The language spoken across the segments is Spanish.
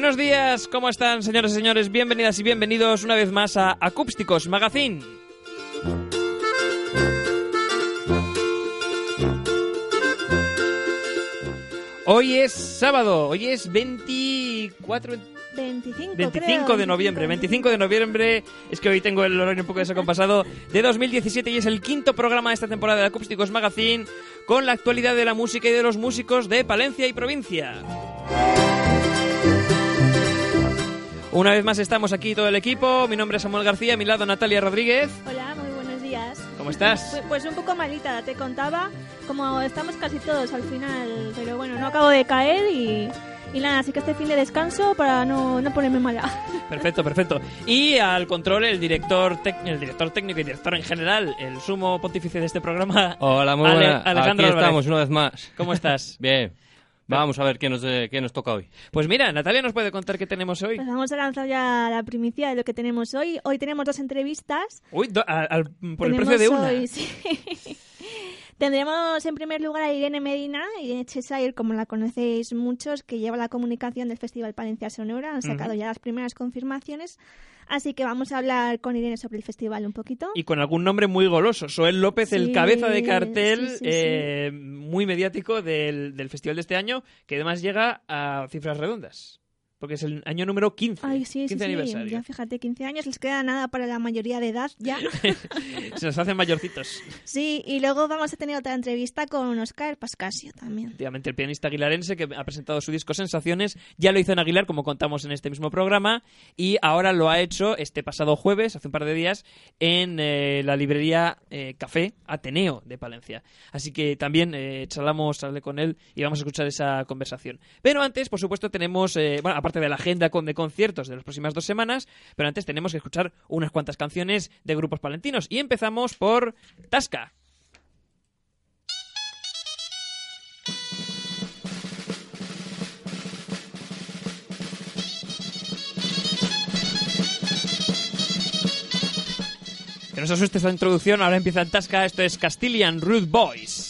Buenos días, ¿cómo están, señores y señores? Bienvenidas y bienvenidos una vez más a Acústicos Magazine. Hoy es sábado, hoy es 24... 25, 25 creo, de noviembre, 25 de noviembre, es que hoy tengo el horario un poco desacompasado, de 2017 y es el quinto programa de esta temporada de Acústicos Magazine con la actualidad de la música y de los músicos de Palencia y provincia. Una vez más estamos aquí todo el equipo, mi nombre es Samuel García, a mi lado Natalia Rodríguez. Hola, muy buenos días. ¿Cómo estás? Pues, pues un poco malita, te contaba, como estamos casi todos al final, pero bueno, no acabo de caer y, y nada, así que este fin de descanso para no, no ponerme mala. Perfecto, perfecto. Y al control el director, tec- el director técnico y director en general, el sumo pontífice de este programa. Hola, muy Ale- buenas. Alejandro Aquí Álvarez. estamos una vez más. ¿Cómo estás? Bien. Vamos a ver qué nos, eh, qué nos toca hoy. Pues mira, Natalia nos puede contar qué tenemos hoy. Pues vamos a lanzar ya la primicia de lo que tenemos hoy. Hoy tenemos dos entrevistas. Uy, do- al- al- por el Tenemos precio de una. hoy, sí. Tendremos en primer lugar a Irene Medina, Irene Cheshire, como la conocéis muchos, que lleva la comunicación del Festival Palencia Sonora. Han sacado ya las primeras confirmaciones. Así que vamos a hablar con Irene sobre el festival un poquito. Y con algún nombre muy goloso. Soel López, el cabeza de cartel sí, sí, sí. eh, muy mediático del, del festival de este año, que además llega a cifras redondas. Porque es el año número 15. Ay, sí, 15 sí, sí. aniversario. Ya fíjate, 15 años, les queda nada para la mayoría de edad ya. Se nos hacen mayorcitos. sí, y luego vamos a tener otra entrevista con Oscar Pascasio también. Efectivamente, el pianista aguilarense que ha presentado su disco Sensaciones, ya lo hizo en Aguilar, como contamos en este mismo programa, y ahora lo ha hecho este pasado jueves, hace un par de días, en eh, la librería eh, Café Ateneo de Palencia. Así que también eh, charlamos, hablé con él y vamos a escuchar esa conversación. Pero antes, por supuesto, tenemos, eh, bueno, aparte de la agenda con, de conciertos de las próximas dos semanas, pero antes tenemos que escuchar unas cuantas canciones de grupos palentinos. Y empezamos por Tasca. Que no se asuste esta introducción, ahora empieza en Tasca, esto es Castilian Rude Boys.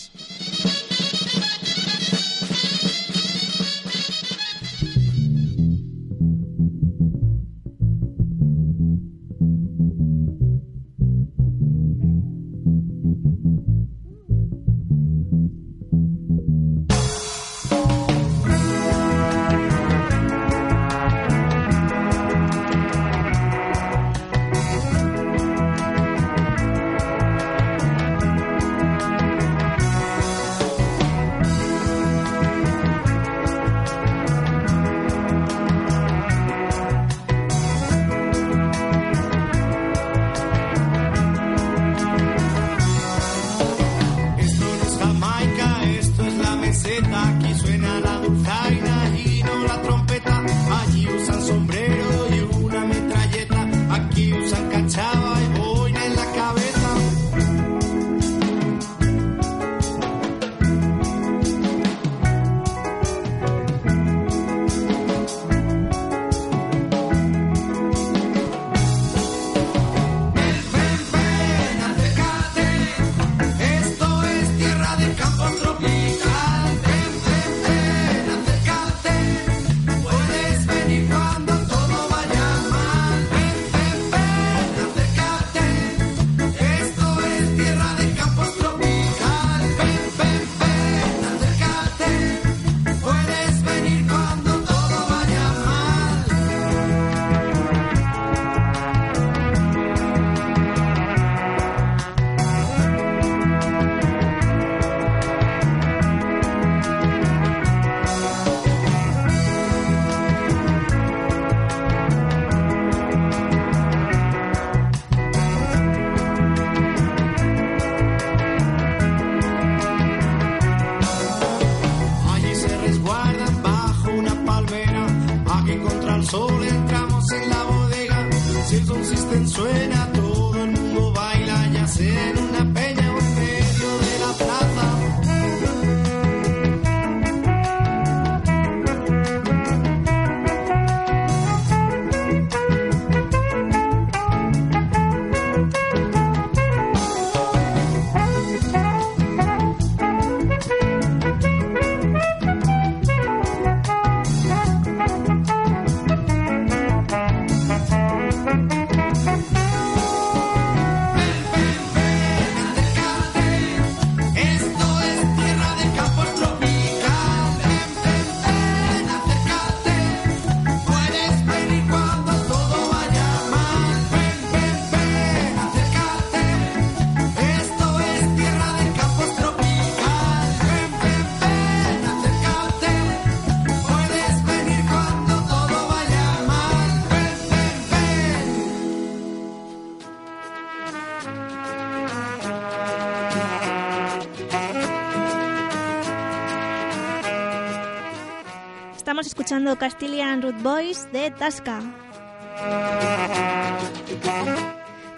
Escuchando Castilian Root Boys de Tasca.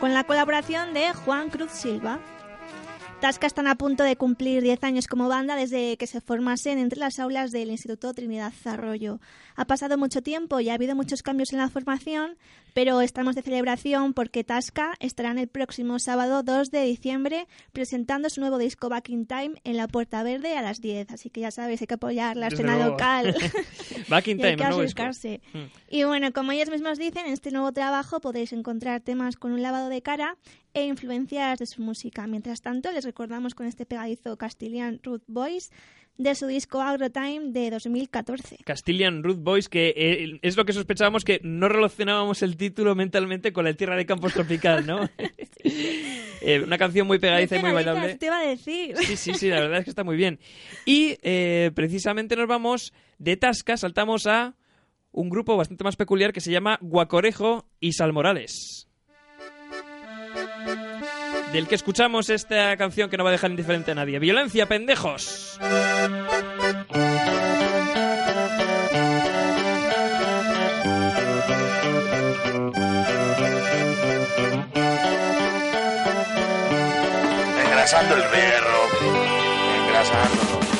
Con la colaboración de Juan Cruz Silva. Tasca están a punto de cumplir 10 años como banda desde que se formasen entre las aulas del Instituto Trinidad Arroyo. Ha pasado mucho tiempo y ha habido muchos cambios en la formación, pero estamos de celebración porque Tasca estarán el próximo sábado 2 de diciembre presentando su nuevo disco Back in Time en la Puerta Verde a las 10. Así que ya sabéis, hay que apoyar la Desde escena luego. local. Back in Y hay time, que. Mm. Y bueno, como ellos mismos dicen, en este nuevo trabajo podéis encontrar temas con un lavado de cara e influencias de su música. Mientras tanto, les recordamos con este pegadizo Castilian Root Boys de su disco Agrotime de 2014. Castilian Root Boys, que eh, es lo que sospechábamos que no relacionábamos el título mentalmente con la tierra de campos tropical, ¿no? Eh, una canción muy pegadiza y ¿Qué muy bailable. te iba a decir? Sí, sí, sí, la verdad es que está muy bien. Y eh, precisamente nos vamos de Tasca, saltamos a un grupo bastante más peculiar que se llama Guacorejo y Salmorales. Del que escuchamos esta canción que no va a dejar indiferente a nadie. Violencia, pendejos. Engrasando el berro. Engrasándolo.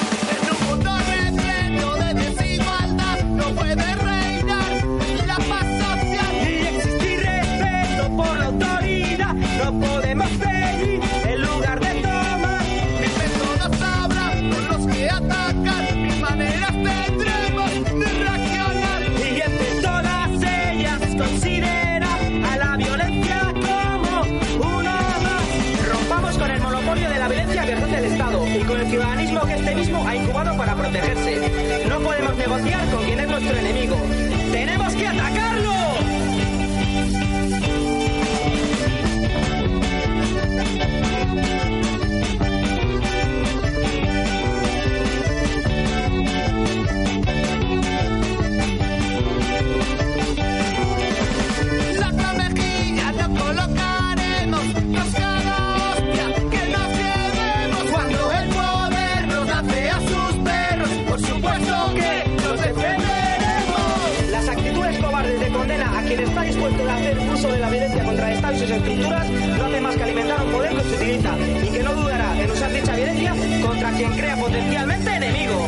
Estructuras no hace más que alimentar un poder que se utiliza y que no dudará en usar dicha violencia contra quien crea potencialmente enemigo.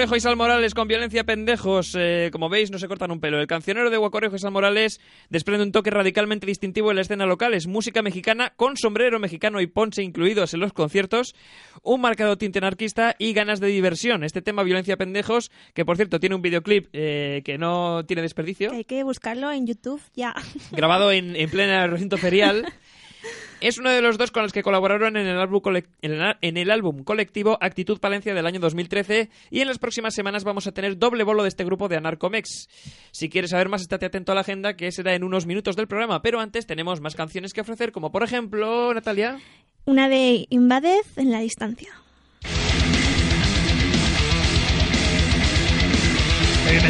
Guacorejo y Sal Morales con violencia pendejos. Eh, como veis, no se cortan un pelo. El cancionero de Guacorejo y Sal Morales desprende un toque radicalmente distintivo en la escena local. Es música mexicana con sombrero mexicano y ponche incluidos en los conciertos, un marcado tinte anarquista y ganas de diversión. Este tema, violencia pendejos, que por cierto tiene un videoclip eh, que no tiene desperdicio, Hay que buscarlo en YouTube ya. grabado en, en plena recinto ferial. Es uno de los dos con los que colaboraron en el, álbum en el- colectivo Actitud Palencia del año 2013 y en las próximas semanas vamos a tener doble bolo de este grupo de Anarcomex. Si quieres saber más, estate atento a la agenda que será en unos minutos del programa, pero antes tenemos más canciones que ofrecer, como por ejemplo, Natalia. Una de Invadez en la distancia. Tiempo,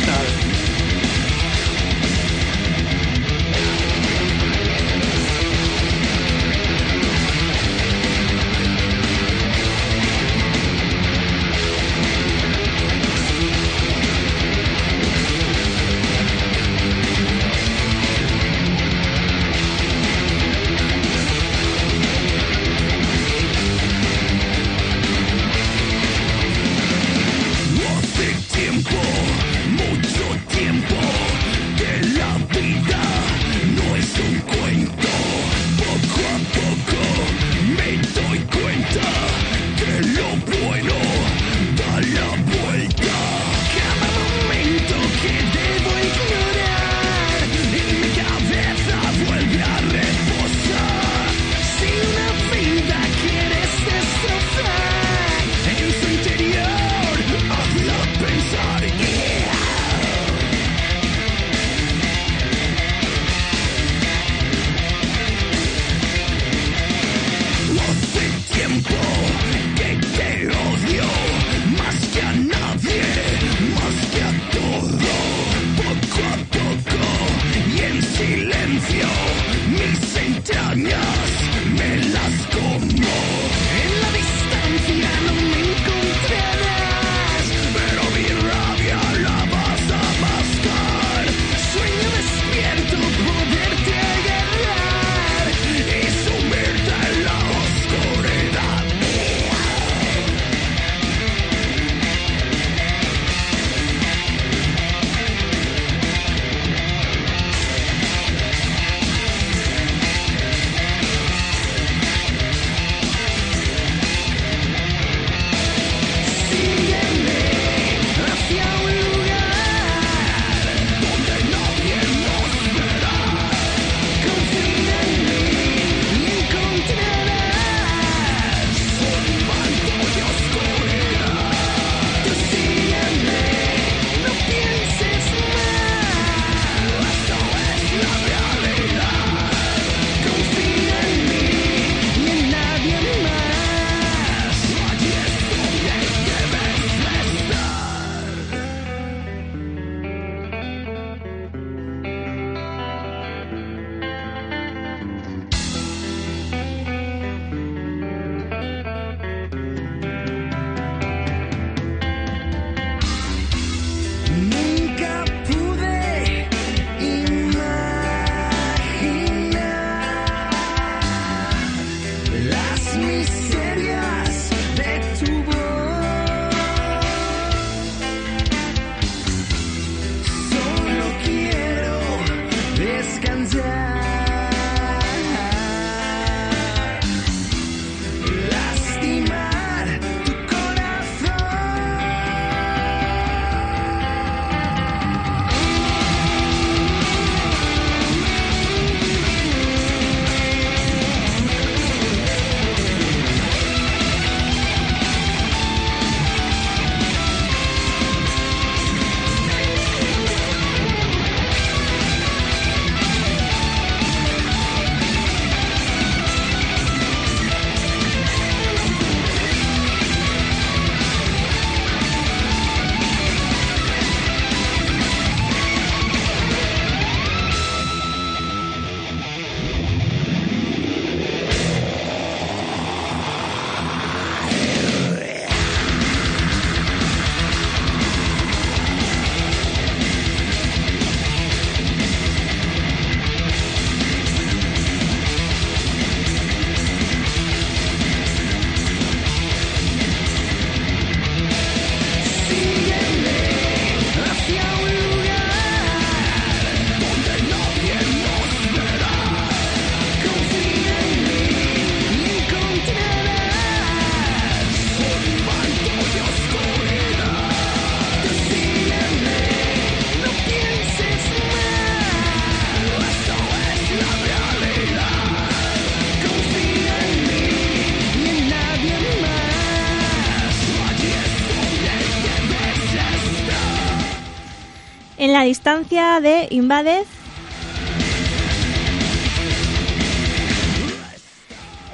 Invadez.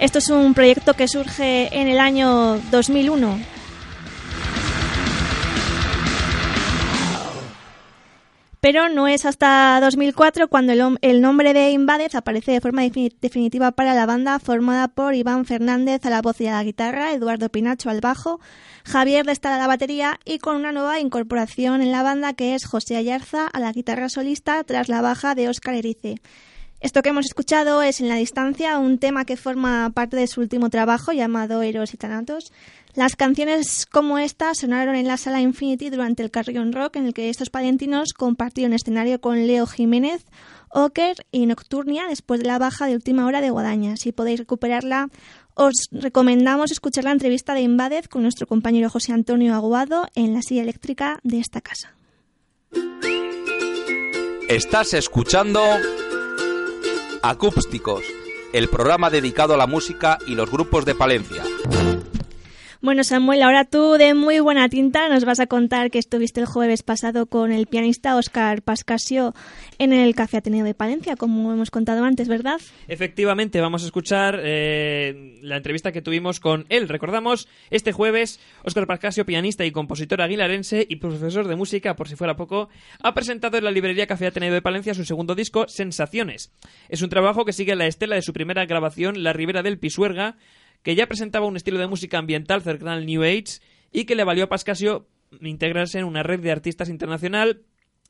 Esto es un proyecto que surge en el año 2001. Pero no es hasta 2004 cuando el, nombre de Invadez aparece de forma defini- definitiva para la banda formada por Iván Fernández a la voz y a la guitarra, Eduardo Pinacho al bajo, Javier Destal a la batería y con una nueva incorporación en la banda que es José Ayarza a la guitarra solista tras la baja de Óscar Erice. Esto que hemos escuchado es En la distancia, un tema que forma parte de su último trabajo llamado Héroes y Tanatos. Las canciones como esta sonaron en la sala Infinity durante el Carrion Rock, en el que estos palentinos compartieron escenario con Leo Jiménez, Oker y Nocturnia después de la baja de última hora de Guadaña. Si podéis recuperarla, os recomendamos escuchar la entrevista de Invadez con nuestro compañero José Antonio Aguado en la silla eléctrica de esta casa. Estás escuchando Acústicos, el programa dedicado a la música y los grupos de Palencia. Bueno, Samuel, ahora tú de muy buena tinta nos vas a contar que estuviste el jueves pasado con el pianista Óscar Pascasio en el Café Ateneo de Palencia, como hemos contado antes, ¿verdad? Efectivamente, vamos a escuchar eh, la entrevista que tuvimos con él. Recordamos, este jueves, Óscar Pascasio, pianista y compositor aguilarense y profesor de música, por si fuera poco, ha presentado en la librería Café Ateneo de Palencia su segundo disco, Sensaciones. Es un trabajo que sigue la estela de su primera grabación, La Ribera del Pisuerga, que ya presentaba un estilo de música ambiental cercano al New Age y que le valió a Pascasio integrarse en una red de artistas internacional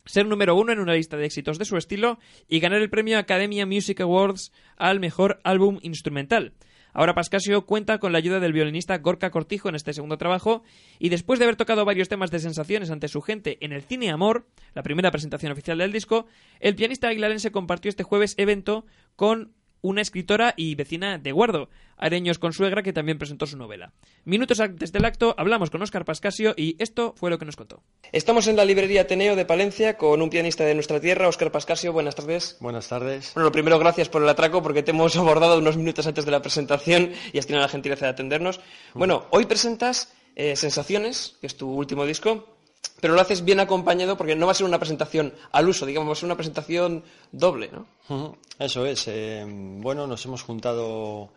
ser número uno en una lista de éxitos de su estilo y ganar el premio Academia Music Awards al mejor álbum instrumental. Ahora Pascasio cuenta con la ayuda del violinista Gorka Cortijo en este segundo trabajo y después de haber tocado varios temas de sensaciones ante su gente en el Cine Amor, la primera presentación oficial del disco, el pianista aguilarense compartió este jueves evento con una escritora y vecina de Guardo, Areños Consuegra, que también presentó su novela. Minutos antes del acto hablamos con Óscar Pascasio y esto fue lo que nos contó. Estamos en la librería Ateneo de Palencia con un pianista de nuestra tierra, Óscar Pascasio. Buenas tardes. Buenas tardes. Bueno, lo primero, gracias por el atraco porque te hemos abordado unos minutos antes de la presentación y has tenido la gentileza de atendernos. Bueno, hoy presentas eh, Sensaciones, que es tu último disco, pero lo haces bien acompañado porque no va a ser una presentación al uso, digamos, va a ser una presentación doble, ¿no? Eso es. eh, bueno, nos hemos juntado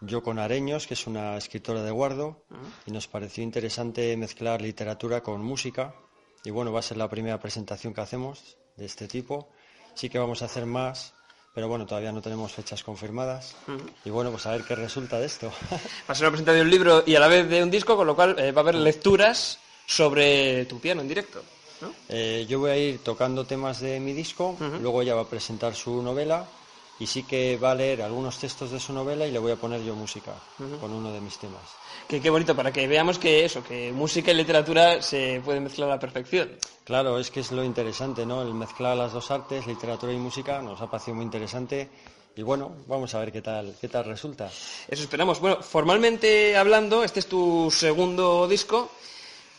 yo con Areños, que es una escritora de Guardo, y nos pareció interesante mezclar literatura con música. Y bueno, va a ser la primera presentación que hacemos de este tipo. Sí que vamos a hacer más, pero bueno, todavía no tenemos fechas confirmadas. Y bueno, pues a ver qué resulta de esto. Va a ser una presentación de un libro y a la vez de un disco, con lo cual eh, va a haber lecturas sobre tu piano en directo. ¿no? Eh, yo voy a ir tocando temas de mi disco, luego ella va a presentar su novela y sí que va a leer algunos textos de su novela y le voy a poner yo música con uno de mis temas. Que qué bonito, para que veamos que eso, que música y literatura se pueden mezclar a la perfección. Claro, es que es lo interesante, ¿no? El mezclar las dos artes, literatura y música, nos ha parecido muy interesante y bueno, vamos a ver qué tal, qué tal resulta. Eso esperamos. Bueno, formalmente hablando, este es tu segundo disco,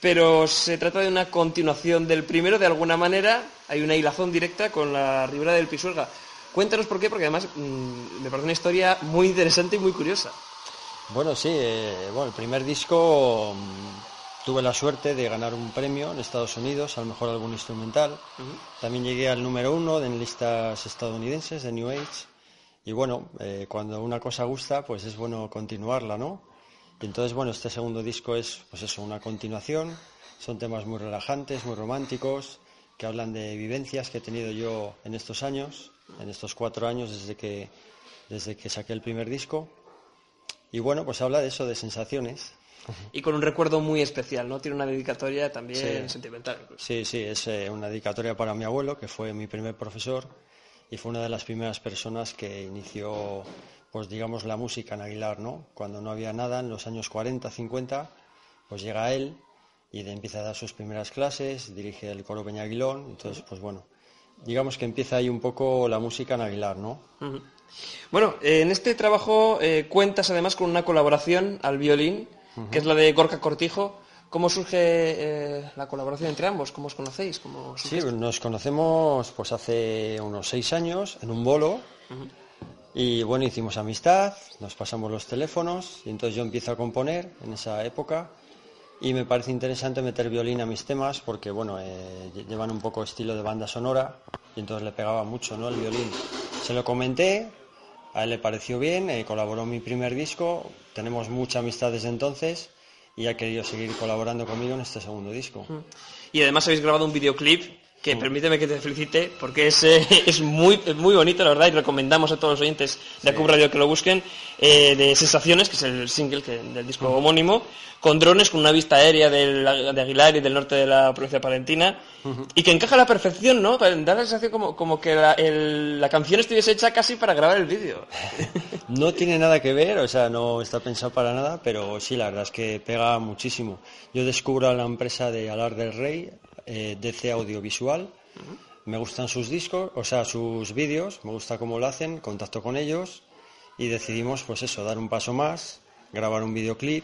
pero se trata de una continuación del primero, de alguna manera. Hay una hilazón directa con la Ribera del Pisuerga. Cuéntanos por qué, porque además mm, me parece una historia muy interesante y muy curiosa. Bueno, sí, eh, bueno, el primer disco mm, tuve la suerte de ganar un premio en Estados Unidos al mejor álbum instrumental. También llegué al número uno en listas estadounidenses de New Age. Y bueno, eh, cuando una cosa gusta, pues es bueno continuarla, ¿no? Y entonces, bueno, este segundo disco es, pues eso, una continuación. Son temas muy relajantes, muy románticos, que hablan de vivencias que he tenido yo en estos años, en estos cuatro años desde que, desde que saqué el primer disco. Y bueno, pues habla de eso, de sensaciones. Y con un recuerdo muy especial, ¿no? Tiene una dedicatoria también Sí. sentimental. Sí, sí, es eh, una dedicatoria para mi abuelo, que fue mi primer profesor y fue una de las primeras personas que inició, pues digamos, la música en Aguilar, ¿no? Cuando no había nada, en los años 40, 50, pues llega él y de- empieza a dar sus primeras clases, dirige el coro Peñaguilón, entonces, pues bueno, digamos que empieza ahí un poco la música en Aguilar, ¿no? Bueno, eh, en este trabajo eh, cuentas además con una colaboración al violín, que es la de Gorka Cortijo. ¿Cómo surge eh, la colaboración entre ambos? ¿Cómo os conocéis? ¿Cómo Sí, nos conocemos pues hace unos seis años en un bolo y bueno, hicimos amistad, nos pasamos los teléfonos y entonces yo empiezo a componer en esa época y me parece interesante meter violín a mis temas porque, bueno, eh, lle- llevan un poco estilo de banda sonora y entonces le pegaba mucho, ¿no? El violín. Se lo comenté, a él le pareció bien, eh, colaboró en mi primer disco, tenemos mucha amistad desde entonces y ha querido seguir colaborando conmigo en este segundo disco. Y además habéis grabado un videoclip que permíteme que te felicite porque es, eh, es muy, muy bonito, la verdad, y recomendamos a todos los oyentes de Acub Radio que lo busquen, eh, de Sensaciones, que es el single que- del disco homónimo, con drones, con una vista aérea del- de Aguilar y del norte de la provincia palentina, y que encaja a la perfección, ¿no? Da la sensación como, como que la, el- la canción estuviese hecha casi para grabar el vídeo. No tiene nada que ver, o sea, no está pensado para nada, pero sí, la verdad es que pega muchísimo. Yo descubro a la empresa de Alar del Rey, eh, DC Audiovisual, me gustan sus discos, o sea, sus vídeos, me gusta cómo lo hacen, contacto con ellos y decidimos, pues eso, dar un paso más, grabar un videoclip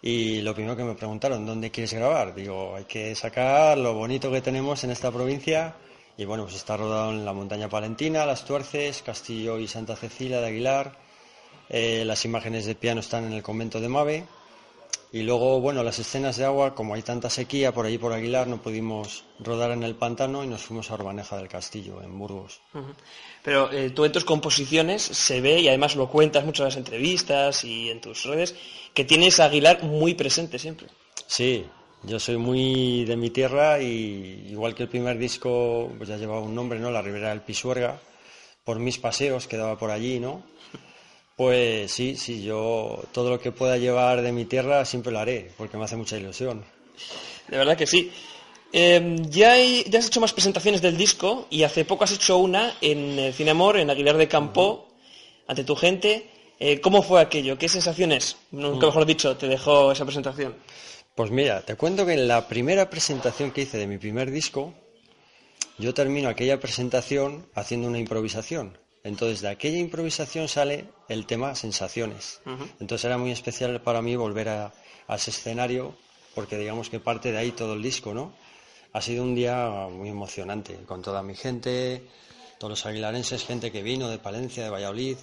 y lo primero que me preguntaron, ¿dónde quieres grabar? Digo, hay que sacar lo bonito que tenemos en esta provincia y bueno, pues está rodado en la montaña palentina, Las Tuerces, Castillo y Santa Cecilia de Aguilar, eh, las imágenes de piano están en el convento de Mave y luego, bueno, las escenas de agua, como hay tanta sequía por ahí por Aguilar, no pudimos rodar en el pantano y nos fuimos a Urbaneja del Castillo, en Burgos. Pero eh, tú en tus composiciones se ve, y además lo cuentas mucho en las entrevistas y en tus redes, que tienes a Aguilar muy presente siempre. Sí, yo soy muy de mi tierra y igual que el primer disco, pues ya llevaba un nombre, ¿no? La Ribera del Pisuerga, por mis paseos que daba por allí, ¿no? Pues sí, sí, yo todo lo que pueda llevar de mi tierra siempre lo haré, porque me hace mucha ilusión. De verdad que sí. Eh, ya, hay- ya has hecho más presentaciones del disco y hace poco has hecho una en el Cinemor, en Aguilar de Campo, ante tu gente. Eh, ¿Cómo fue aquello? ¿Qué sensaciones, nunca mejor dicho, te dejó esa presentación? Pues mira, te cuento que en la primera presentación que hice de mi primer disco, yo termino aquella presentación haciendo una improvisación. Entonces de aquella improvisación sale el tema Sensaciones. Entonces era muy especial para mí volver a, a ese escenario, porque digamos que parte de ahí todo el disco, ¿no? Ha sido un día muy emocionante, con toda mi gente, todos los aguilarenses, gente que vino de Palencia, de Valladolid.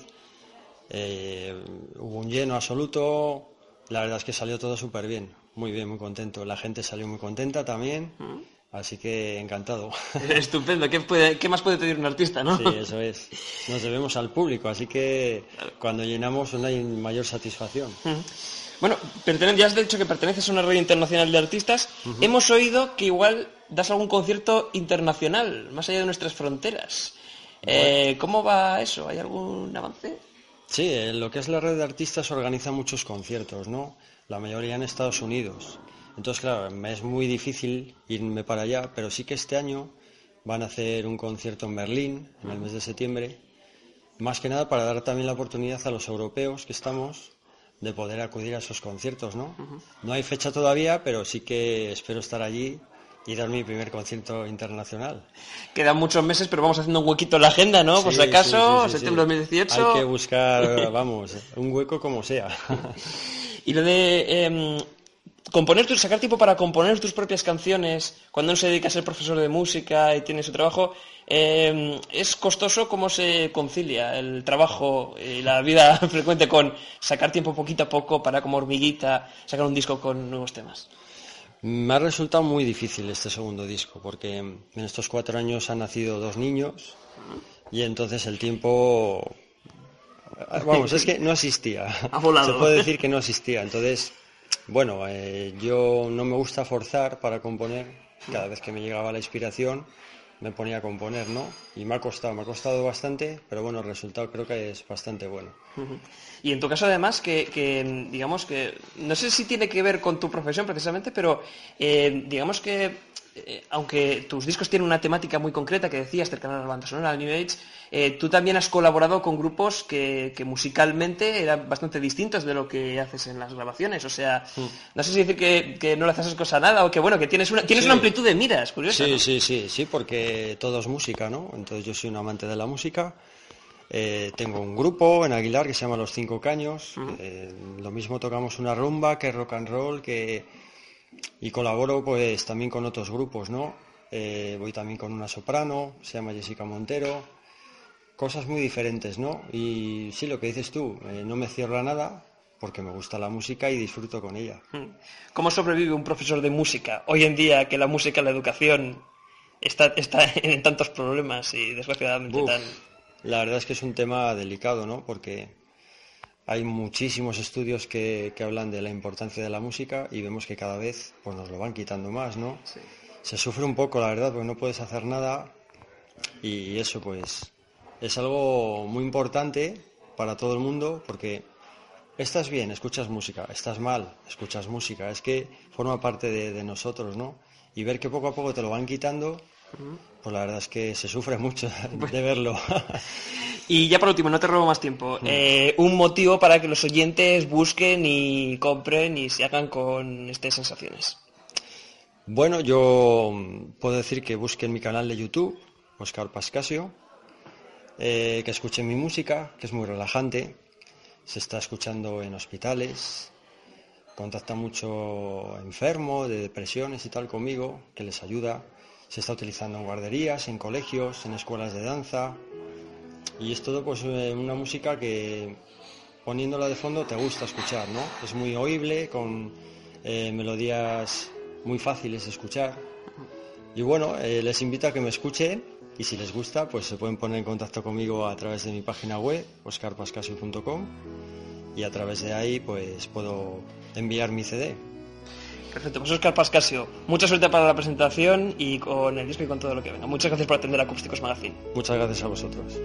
Eh, hubo un lleno absoluto, la verdad es que salió todo súper bien, muy bien, muy contento. La gente salió muy contenta también, así que encantado. Estupendo. ¿Qué, puede- qué más puede pedir un artista, no? Sí, eso es. Nos debemos al público, así que cuando llenamos no hay mayor satisfacción. Bueno, pertene- ya has dicho que perteneces a una red internacional de artistas. Hemos oído que igual das algún concierto internacional, más allá de nuestras fronteras. Eh, ¿Cómo va eso? ¿Hay algún avance? Sí, en lo que es la red de artistas organiza muchos conciertos, ¿no? La mayoría en Estados Unidos. Entonces, claro, me es muy difícil irme para allá, pero sí que este año van a hacer un concierto en Berlín en el mes de septiembre, más que nada para dar también la oportunidad a los europeos que estamos de poder acudir a esos conciertos, ¿no? No hay fecha todavía, pero sí que espero estar allí y dar mi primer concierto internacional. Quedan muchos meses, pero vamos haciendo un huequito en la agenda, ¿no? Por Sí, si acaso, sí, sí, septiembre sí. 2018. Hay que buscar, vamos, un hueco como sea. Y lo de em, componer, tu- sacar tiempo para componer tus propias canciones, cuando uno se dedica a ser profesor de música y tiene su trabajo, em, ¿es costoso cómo se concilia el trabajo y la vida frecuente con sacar tiempo poquito a poco para como hormiguita sacar un disco con nuevos temas? Me ha resultado muy difícil este segundo disco, porque en estos cuatro años han nacido dos niños y entonces el tiempo... Vamos, es que no existía. Ha volado. Se puede decir que no existía. Entonces, bueno, eh, yo no me gusta forzar para componer. Cada vez que me llegaba la inspiración me ponía a componer, ¿no? Y me ha costado, me ha costado bastante, pero bueno, el resultado creo que es bastante bueno. Y en tu caso, además, que, que, digamos que, no sé si tiene que ver con tu profesión precisamente, pero eh, digamos que, eh, aunque tus discos tienen una temática muy concreta que decías, cercana a la banda sonora, al New Age, eh, tú también has colaborado con grupos que, que musicalmente eran bastante distintos de lo que haces en las grabaciones. O sea, no sé si decir que, que no le haces cosa a nada o que, bueno, que tienes una, tienes Sí. una amplitud de miras, curiosa. Sí, ¿no? sí, sí, sí, porque todo es música, ¿no? Entonces yo soy un amante de la música. Eh, tengo un grupo en Aguilar que se llama Los Cinco Caños. Eh, lo mismo tocamos una rumba que rock and roll, que y colaboro pues también con otros grupos, ¿no? Eh, voy también con una soprano, se llama Jessica Montero. Cosas muy diferentes, ¿no? Y sí, lo que dices tú, eh, no me cierro a nada, porque me gusta la música y disfruto con ella. ¿Cómo sobrevive un profesor de música hoy en día que la música, la educación está, está en tantos problemas y desgraciadamente Uf, tan... La verdad es que es un tema delicado, ¿no? Porque hay muchísimos estudios que, que hablan de la importancia de la música y vemos que cada vez pues, nos lo van quitando más, ¿no? Se sufre un poco, la verdad, porque no puedes hacer nada y eso pues es algo muy importante para todo el mundo porque estás bien, escuchas música, estás mal, escuchas música, es que forma parte de, de nosotros, ¿no? Y ver que poco a poco te lo van quitando, pues la verdad es que se sufre mucho de verlo. Y ya por último, no te robo más tiempo, eh, un motivo para que los oyentes busquen y compren y se hagan con estas sensaciones. Bueno, yo mm, puedo decir que busquen mi canal de YouTube, Oscar Pascasio, eh, que escuchen mi música, que es muy relajante, se está escuchando en hospitales, contacta mucho enfermo de depresiones y tal conmigo, que les ayuda, se está utilizando en guarderías, en colegios, en escuelas de danza, y es todo pues eh, una música que poniéndola de fondo te gusta escuchar, ¿no? Es muy oíble, con eh, melodías muy fáciles de escuchar. Y bueno, eh, les invito a que me escuchen y si les gusta, pues se pueden poner en contacto conmigo a través de mi página web, oscarpascasio.com y a través de ahí pues puedo enviar mi CD. Perfecto, pues Oscar Pascasio, mucha suerte para la presentación y con el disco y con todo lo que venga. Muchas gracias por atender a Acústicos Magazine. Muchas gracias a vosotros.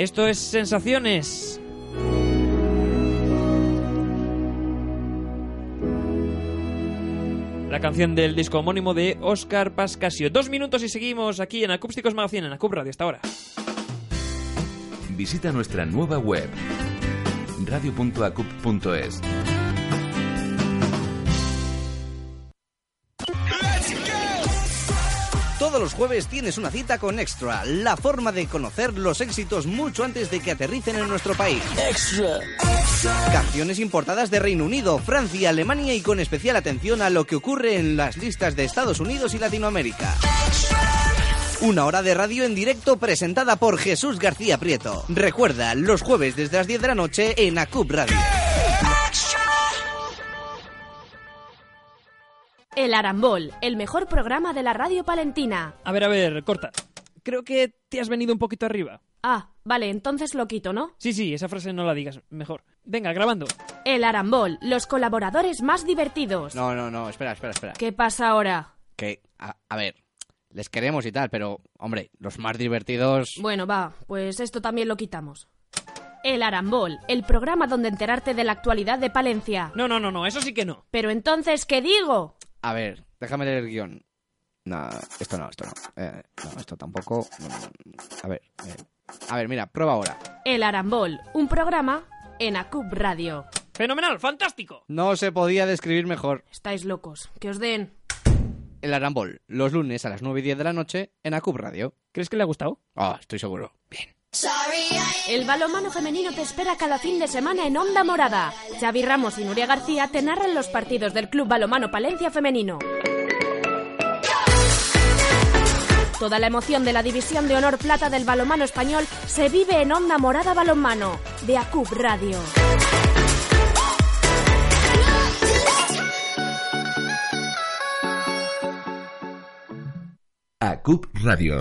Esto es Sensaciones. La canción del disco homónimo de Oscar Pascasio. Dos minutos y seguimos aquí en Acústicos Magazine, en Acup Radio, hasta ahora. Visita nuestra nueva web radio.acup.es. Todos los jueves tienes una cita con Extra, la forma de conocer los éxitos mucho antes de que aterricen en nuestro país. Extra. Canciones importadas de Reino Unido, Francia, Alemania y con especial atención a lo que ocurre en las listas de Estados Unidos y Latinoamérica. Una hora de radio en directo presentada por Jesús García Prieto. Recuerda, los jueves desde las 10 de la noche en ACUP Radio. El Arambol, el mejor programa de la radio palentina. A ver, a ver, corta. Creo que te has venido un poquito arriba. Ah, vale, entonces lo quito, ¿no? Sí, sí, esa frase no la digas, mejor. Venga, grabando. El Arambol, los colaboradores más divertidos. No, no, no, espera, espera, espera. ¿Qué pasa ahora? Que, a, a ver, les queremos y tal, pero, hombre, los más divertidos... Bueno, va, pues esto también lo quitamos. El Arambol, el programa donde enterarte de la actualidad de Palencia. No, no, no, no, eso sí que no. Pero entonces, ¿qué digo? A ver, déjame leer el guion. No, esto no, esto no. Eh, no, esto tampoco. A ver, eh, a ver, mira, prueba ahora. El Arambol, un programa en ACUP Radio. ¡Fenomenal! ¡Fantástico! No se podía describir mejor. Estáis locos. Que os den. El Arambol, los lunes a las 9 y 10 de la noche en ACUP Radio. ¿Crees que le ha gustado? Ah, estoy seguro. Bien. El balonmano femenino te espera cada fin de semana en Onda Morada. Xavi Ramos y Nuria García te narran los partidos del Club Balomano Palencia Femenino. Toda la emoción de la división de honor plata del balomano español se vive en Onda Morada Balonmano, de ACUP Radio. ACUP Radio.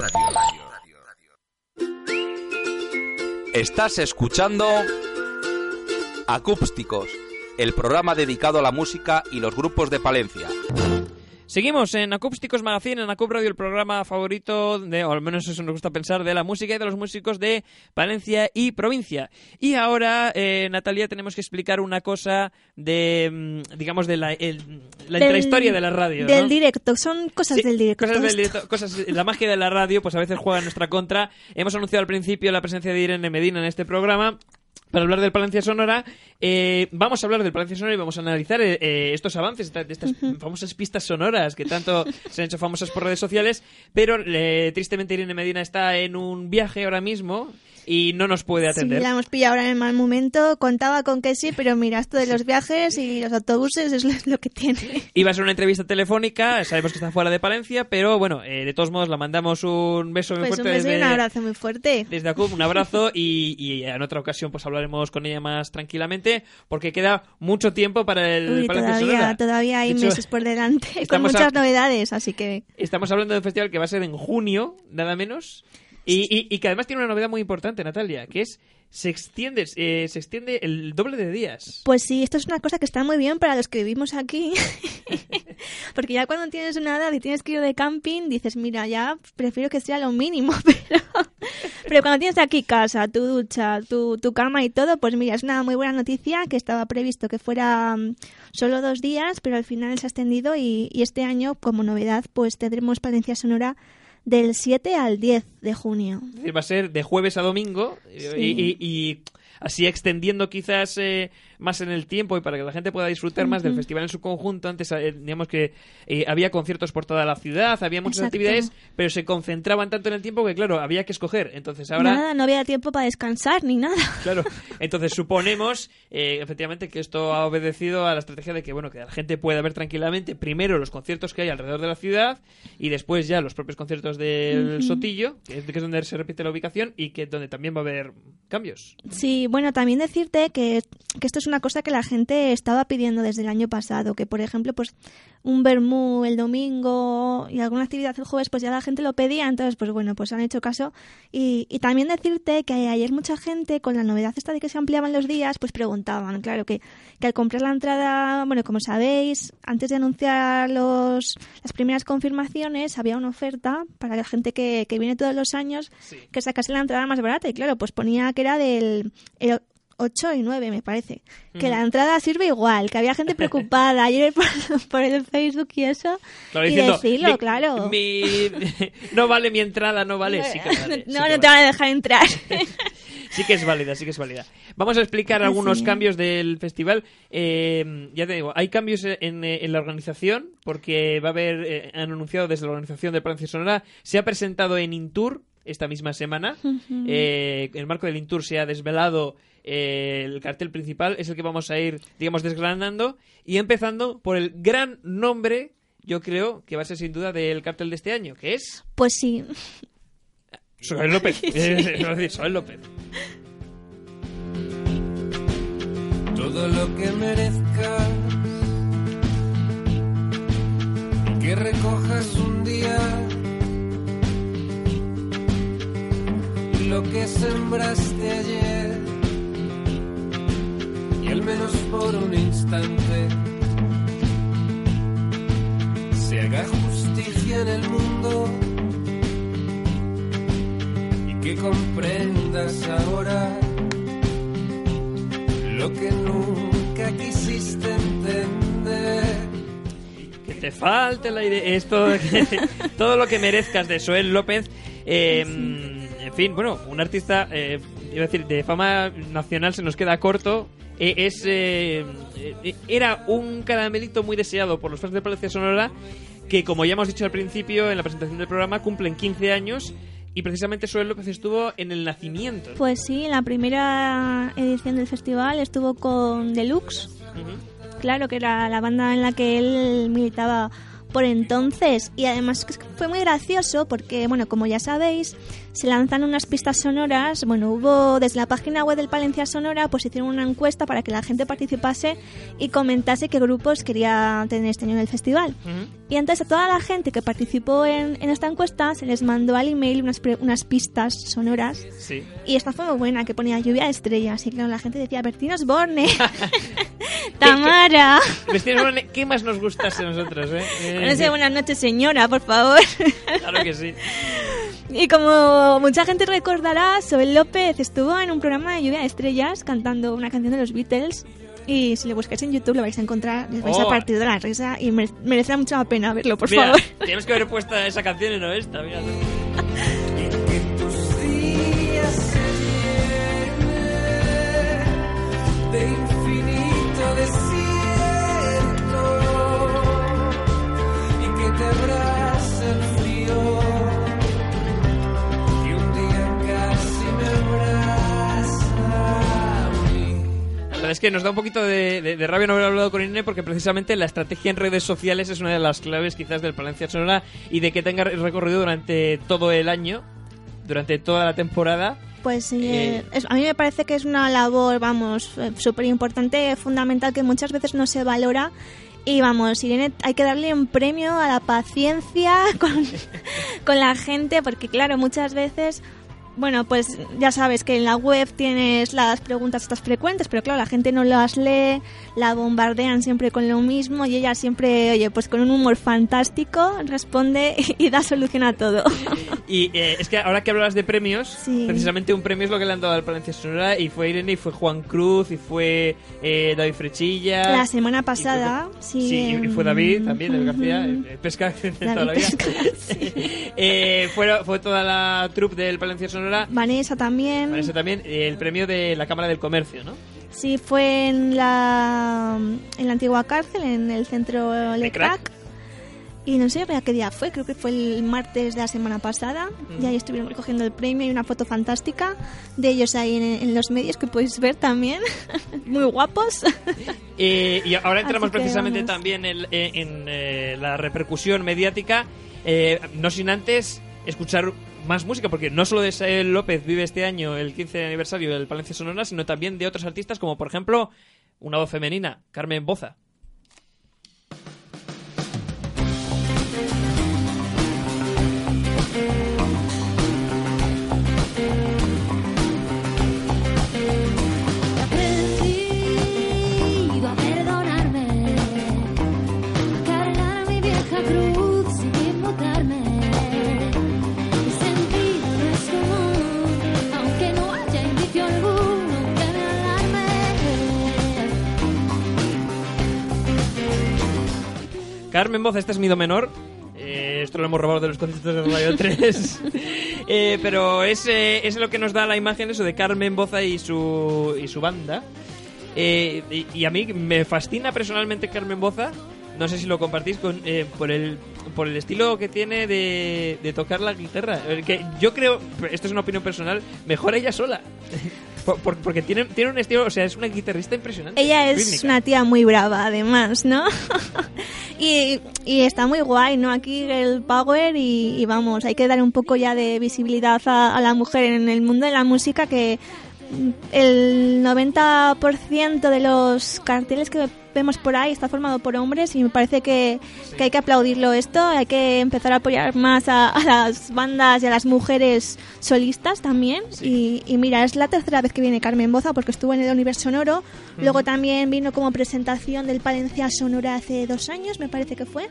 Estás escuchando Acústicos, el programa dedicado a la música y los grupos de Palencia. Seguimos en Acústicos Magazine, en Acup Radio, el programa favorito, de, o al menos eso nos gusta pensar, de la música y de los músicos de Palencia y provincia. Y ahora, eh, Natalia, tenemos que explicar una cosa de, mm, digamos, de la, el- la Del- intrahistoria de la radio. Del ¿no? directo, son cosas Sí, del directo. Cosas del directo, cosas, la magia de la radio, pues a veces juega en nuestra contra. Hemos anunciado al principio la presencia de Irene Medina en este programa. Para hablar del Palencia Sonora, eh, vamos a hablar del Palencia Sonora y vamos a analizar eh, eh, estos avances, de estas famosas pistas sonoras que tanto se han hecho famosas por redes sociales. Pero eh, tristemente Irene Medina está en un viaje ahora mismo y no nos puede Sí, atender. la hemos pillado ahora en el mal momento. Contaba con que sí, pero mira, esto de los viajes y los autobuses es lo, que tiene. Iba a ser una entrevista telefónica, sabemos que está fuera de Palencia, pero bueno, eh, de todos modos la mandamos un beso muy Pues un fuerte beso y un desde- abrazo muy fuerte. Desde ACUP, un abrazo y, y en otra ocasión pues hablaremos con ella más tranquilamente porque queda mucho tiempo para el Uy, Palencia todavía, Sonora. todavía hay hecho, meses por delante con muchas a- novedades, así que Estamos hablando de un festival que va a ser en junio, nada menos, y, y- y que además tiene una novedad muy importante, Natalia, que es se extiende, eh, se extiende el doble de días. Pues sí, esto es una cosa que está muy bien para los que vivimos aquí. Porque ya cuando tienes una edad y tienes que ir de camping, dices, mira, ya prefiero que sea lo mínimo. Pero, pero cuando tienes aquí casa, tu ducha, tu, tu cama y todo, pues mira, es una muy buena noticia que estaba previsto que fuera mm, solo dos días, pero al final se ha extendido y, y este año, como novedad, pues tendremos Palencia Sonora del 7 al 10 de junio. Es decir, va a ser de jueves a domingo eh, Sí. y, y- y así extendiendo quizás eh, más en el tiempo y para que la gente pueda disfrutar más del festival en su conjunto. Antes, eh, digamos que eh, había conciertos por toda la ciudad, había muchas Exacto. actividades, pero se concentraban tanto en el tiempo que, claro, había que escoger. Entonces ahora... Nada, no había tiempo para descansar ni nada. Claro, entonces suponemos eh, efectivamente que esto ha obedecido a la estrategia de que bueno que la gente pueda ver tranquilamente primero los conciertos que hay alrededor de la ciudad y después ya los propios conciertos del. Sotillo, que es, que es donde se repite la ubicación y que donde también va a haber cambios. Sí, bueno, también decirte que, que esto es una cosa que la gente estaba pidiendo desde el año pasado, que por ejemplo, pues un vermú el domingo y alguna actividad el jueves, pues ya la gente lo pedía, entonces pues bueno, pues han hecho caso. Y, y también decirte que ayer mucha gente, con la novedad esta de que se ampliaban los días, pues preguntaban, claro, que, que al comprar la entrada, bueno, como sabéis, antes de anunciar los, las primeras confirmaciones, había una oferta para la gente que, que viene todos los años, que sacase la entrada más barata, y claro, pues ponía que era del... el 8 y 9, me parece. Que la entrada sirve igual, que había gente preocupada ayer por, por el Facebook y eso. Claro, y diciendo, decirlo, mi- claro. mi- no vale mi entrada, no vale. Sí que vale. sí no, que no te van a dejar entrar. Sí que es válida, sí que es válida. Vamos a explicar algunos Sí. cambios del festival. Eh, ya te digo, hay cambios en, en la organización, porque va a haber, eh, han anunciado desde la organización de Palencia Sonora, se ha presentado en Intur esta misma semana. Ujú. Eh, en el marco del Intur se ha desvelado eh, el cartel principal, es el que vamos a ir, digamos, desgranando. Y empezando por el gran nombre, yo creo, que va a ser sin duda del cartel de este año, que es... Pues sí. Soel López. Decir, Soel López. todo lo que merezcas que recojas un día lo que sembraste ayer y al menos por un instante se haga justicia en el mundo y que comprendas ahora lo que nunca quisiste entender. Que te falte la idea. Esto, todo lo que merezcas de Soel López. eh, en fin, bueno, un artista, eh, iba a decir, de fama nacional se nos queda corto. Eh, es eh, eh, Era un caramelito muy deseado por los fans de Palencia Sonora. Que, como ya hemos dicho al principio en la presentación del programa, cumplen 15 años. Y precisamente Soel López estuvo en el nacimiento. Pues sí, en la primera edición del festival estuvo con Deluxe, Ujú. claro que era la banda en la que él militaba por entonces y además fue muy gracioso porque bueno como ya sabéis se lanzan unas pistas sonoras bueno hubo desde la página web del Palencia Sonora pues hicieron una encuesta para que la gente participase y comentase qué grupos quería tener este año en el festival y entonces a toda la gente que participó en, en esta encuesta se les mandó al email unas, pre- unas pistas sonoras Sí. y esta fue muy buena, que ponía lluvia de estrellas. Y claro, la gente decía, Bertín Osborne, Tamara. Vestir Borne, ¿Qué más nos gustase a nosotros, eh? Eh, No sé, buenas noches, señora, por favor. Claro que sí. Y como mucha gente recordará, Sobel López estuvo en un programa de lluvia de estrellas cantando una canción de los Beatles. Y si lo buscáis en YouTube lo vais a encontrar, les vais Oh. a partir de la risa y mere- merecerá mucho la pena verlo, por Mira, favor. Tenemos que haber puesto esa canción y no esta, mira. verdad es que nos da un poquito de, de- de rabia no haber hablado con Irene porque precisamente la estrategia en redes sociales es una de las claves quizás del Palencia Sonora y de que tenga recorrido durante todo el año, durante toda la temporada. Pues sí, Eh, eh, a mí me parece que es una labor, vamos, eh, súper importante, fundamental, que muchas veces no se valora. Y vamos, Irene, hay que darle un premio a la paciencia con, con la gente, porque claro, muchas veces, bueno, pues ya sabes que en la web tienes las preguntas estas frecuentes, pero claro, la gente no las lee, la bombardean siempre con lo mismo y ella siempre, oye, pues con un humor fantástico responde y, da solución a todo. Y eh, es que ahora que hablas de premios, Sí. precisamente un premio es lo que le han dado al Palencia Sonora y fue Irene y fue Juan Cruz y fue eh, David Frechilla. La semana pasada, sí. Sí, y- fue David también, David García, eh, Pesca de toda la vida. Pesca, Eh, fue, fue toda la troupe del Palencia Sonora. Vanessa también. Vanessa también, el premio de la Cámara del Comercio, ¿no? Sí, fue en la, en la antigua cárcel, en el centro Lecrac. Y no sé a qué día fue, creo que fue el martes de la semana pasada. Y ahí estuvieron recogiendo el premio y una foto fantástica de ellos ahí en, en los medios que podéis ver también. Muy guapos. Eh, y ahora entramos precisamente vamos. también en, en- en, eh, la repercusión mediática, eh, no sin antes escuchar más música, porque no solo de Sael López vive este año el 15 aniversario del Palencia Sonora, sino también de otros artistas como por ejemplo una voz femenina, Carmen Boza. Carmen Boza, este es mi do menor. Eh, esto lo hemos robado de los conciertos de Radio 3. Eh, pero es, eh, es lo que nos da la imagen eso de Carmen Boza y su, y su banda. Y, y a mí me fascina personalmente Carmen Boza. No sé si lo compartís con, eh, por, el, por el estilo que tiene de, de tocar la guitarra. Que yo creo, esto es una opinión personal, mejor ella sola. Por- por- porque tiene, tiene un estilo, o sea, es una guitarrista impresionante. Ella es rítmica. una tía muy brava, además, ¿no? y, y está muy guay, ¿no? Aquí el power y, y vamos, hay que dar un poco ya de visibilidad a, a la mujer en el mundo de la música que el 90% de los carteles que vemos por ahí está formado por hombres y me parece que, que hay que aplaudirlo esto, hay que empezar a apoyar más a, a las bandas y a las mujeres solistas también y, y mira, es la tercera vez que viene Carmen Boza porque estuvo en el Universo Sonoro, luego también vino como presentación del Palencia Sonora hace dos años, me parece que fue.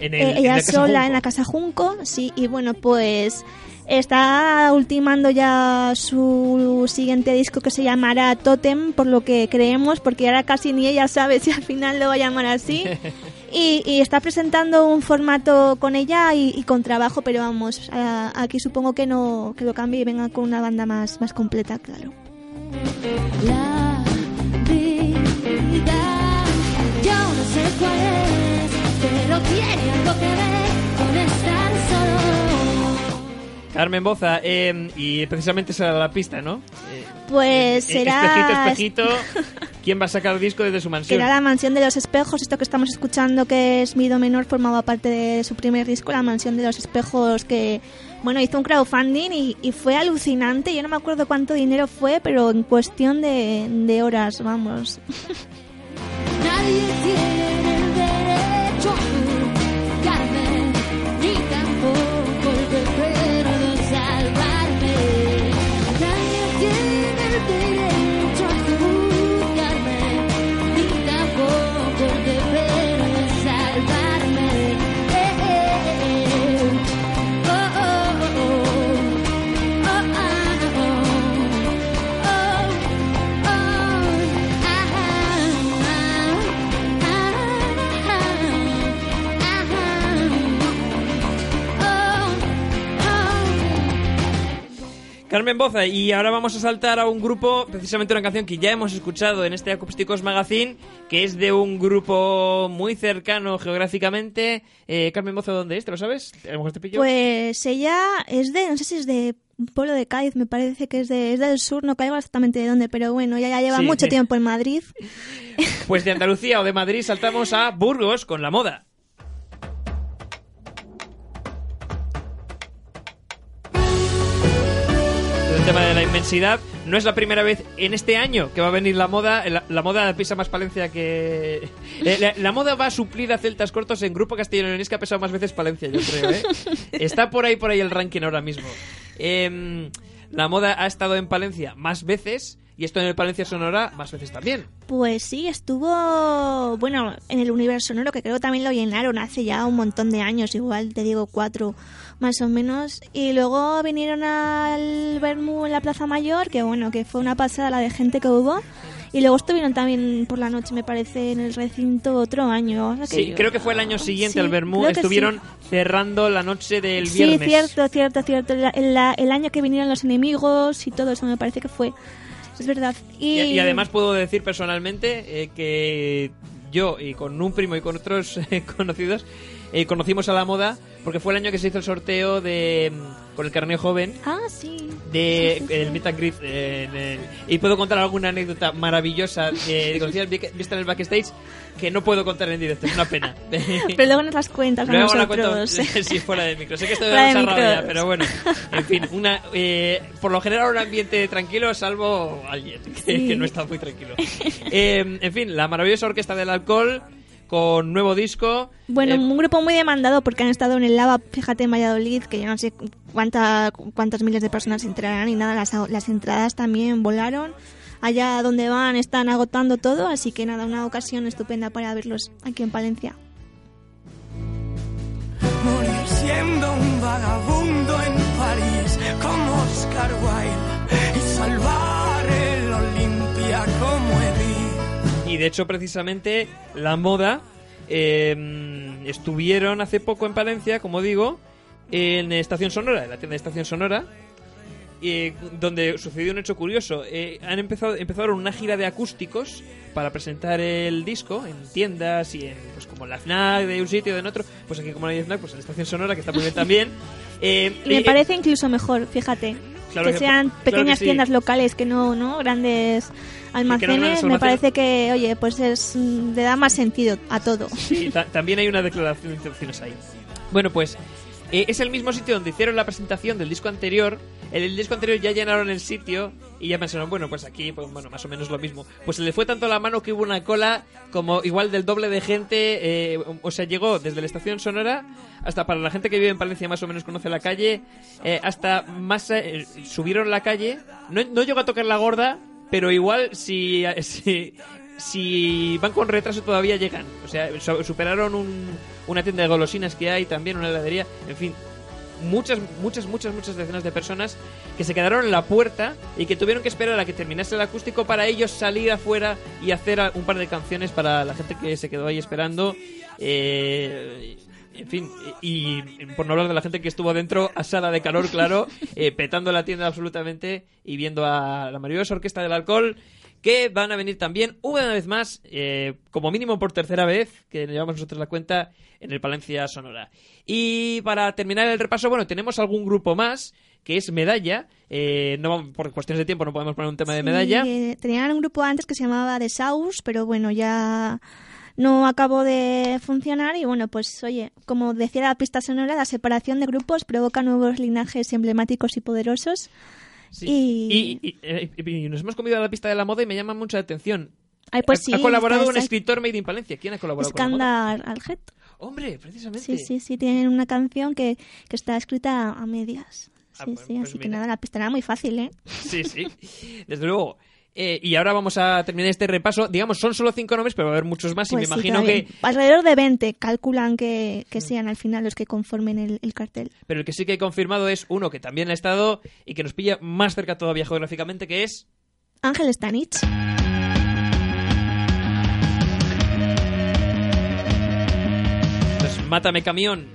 En el- Eh, ella sola Junco. en la Casa Junco, sí, y bueno, pues está ultimando ya su siguiente disco que se llamará Totem, por lo que creemos, porque ahora casi ni ella sabe si al final lo va a llamar así. Y, y está presentando un formato con ella y, y con trabajo, pero vamos, a- aquí supongo que no que lo cambie y venga con una banda más, más completa, claro. La vida, yo no sé cuál es, pero tiene algo que ver con solo. Carmen Boza, eh, y precisamente será la pista, ¿no? Eh, Pues eh, será... Espejito, espejito, ¿quién va a sacar disco desde su mansión? Era la mansión de los espejos, esto que estamos escuchando que es mi do menor formaba parte de su primer disco, la mansión de los espejos que bueno hizo un crowdfunding y, y fue alucinante, yo no me acuerdo cuánto dinero fue, pero en cuestión de, de horas, vamos. Nadie tiene Carmen Boza, y ahora vamos a saltar a un grupo, precisamente una canción que ya hemos escuchado en este Acústicos Magazine, que es de un grupo muy cercano geográficamente. Eh, Carmen Boza, ¿dónde es? ¿Te lo sabes? Lo te pillo. Pues ella es de, no sé si es de un pueblo de Cádiz, me parece que es, de, es del sur, no caigo exactamente de dónde, pero bueno, ella ya lleva Sí. mucho tiempo en Madrid. Pues de Andalucía o de Madrid saltamos a Burgos con la moda. Tema de la inmensidad no es la primera vez en este año que va a venir la moda. La, la moda pisa más Palencia que. Eh, la, la moda va a suplir a Celtas Cortos en Grupo Castellano Leonés que ha pesado más veces Palencia, yo creo, ¿eh? Está por ahí, por ahí el ranking ahora mismo. Em, la moda ha estado en Palencia más veces y esto en el Palencia Sonora más veces también. Pues sí, estuvo, bueno, en el universo sonoro, que creo que también lo llenaron hace ya un montón de años, igual te digo cuatro más o menos. Y luego vinieron al Bermú en la Plaza Mayor, que bueno, que fue una pasada la de gente que hubo. Y luego estuvieron también por la noche, me parece, en el recinto otro año. O sea que Sí, yo- creo que fue el año siguiente Sí, al Bermú. Estuvieron sí. cerrando la noche del Sí, viernes. cierto, cierto, cierto. La- la- el año que vinieron los enemigos y todo eso me parece que fue. Es verdad. Y, Y, y además puedo decir personalmente eh, que yo y con un primo y con otros eh, conocidos eh, conocimos a la moda porque fue el año que se hizo el sorteo de mm, con el carneo joven Ah, sí. de Sí, sí, el sí. Meet and Greet, eh, el- y puedo contar alguna anécdota maravillosa de, de conocida vista en el backstage que no puedo contar en directo, es una pena. Pero luego nos las cuentas a Luego la cuento nosotros. sí, fuera del micro. Sé que de de rabia, pero bueno. En fin, una, eh, por lo general un ambiente tranquilo, salvo alguien que, que no está muy tranquilo. Eh, en fin, la maravillosa orquesta del alcohol con nuevo disco. Bueno, Eh, un grupo muy demandado porque han estado en el Lava, fíjate, en Valladolid, que yo no sé cuánta, cuántas miles de personas entrarán y nada, las, las entradas también volaron. Allá donde van están agotando todo, así que nada, una ocasión estupenda para verlos aquí en Palencia. Morir siendo un vagabundo en París como Oscar Wilde Y de hecho, precisamente, la moda. eh, estuvieron hace poco en Palencia, como digo, en Estación Sonora, en la tienda de Estación Sonora, eh, donde sucedió un hecho curioso. Eh, han empezado empezaron una gira de acústicos para presentar el disco en tiendas y en pues como la FNAC de un sitio o de otro. Pues aquí como la FNAC, pues en Estación Sonora, que está muy bien también. Eh, me eh, parece incluso mejor, fíjate. Claro que que- sean claro pequeñas que sí. tiendas locales, que no, ¿no? Grandes almacenes. grandes me parece que, oye, pues es mm, le da más sentido a todo. Sí, ta- también hay una declaración de intenciones ahí. Bueno, pues eh, es el mismo sitio donde hicieron la presentación del disco anterior. El disco anterior ya llenaron el sitio y ya pensaron, bueno, pues aquí, pues bueno, más o menos lo mismo. Pues se le fue tanto la mano que hubo una cola como igual del doble de gente. eh, o sea, llegó desde la estación Sonora hasta para la gente que vive en Palencia más o menos conoce la calle, eh, hasta más eh, subieron la calle. No, no llegó a tocar la gorda, pero igual si, si, si van con retraso todavía llegan. O sea, superaron un- una tienda de golosinas que hay también, una heladería, en fin. Muchas, muchas, muchas, muchas decenas de personas que se quedaron en la puerta y que tuvieron que esperar a que terminase el acústico para ellos salir afuera y hacer un par de canciones para la gente que se quedó ahí esperando. Eh, en fin, y, y por no hablar de la gente que estuvo dentro a sala de calor, claro, eh, petando la tienda absolutamente y viendo a la maravillosa orquesta del alcohol que van a venir también una vez más, eh, como mínimo por tercera vez, que llevamos nosotros la cuenta, en el Palencia Sonora. Y para terminar el repaso, bueno, tenemos algún grupo más, que es Medalla. Eh, no, por cuestiones de tiempo no podemos poner un tema de Medalla. Eh, tenían un grupo antes que se llamaba The Saus, pero bueno, ya no acabó de funcionar y bueno, pues oye, como decía la pista sonora, la separación de grupos provoca nuevos linajes emblemáticos y poderosos. Sí. Y, Y, y, eh, y nos hemos comido a la pista de la moda y me llama mucho la atención. Ay, pues ha, sí, ha colaborado un escritor made in Palencia. ¿Quién ha colaborado con la moda? Skandar Aljet. Hombre, precisamente. Sí, sí, sí, tienen una canción que, que está escrita a medias. Ah, Sí, pues- sí, pues así que mira. nada, la pista era muy fácil, ¿eh? Sí, sí. Desde luego. Eh, y ahora vamos a terminar este repaso. Digamos, son solo cinco nombres, pero va a haber muchos más. y Pues me sí, imagino que. Alrededor de 20 calculan que, que sean al final los que conformen el, el cartel. Pero el que sí que he confirmado es uno que también ha estado y que nos pilla más cerca todavía geográficamente, que es. Ángel Stanich. Pues, Mátame Camión.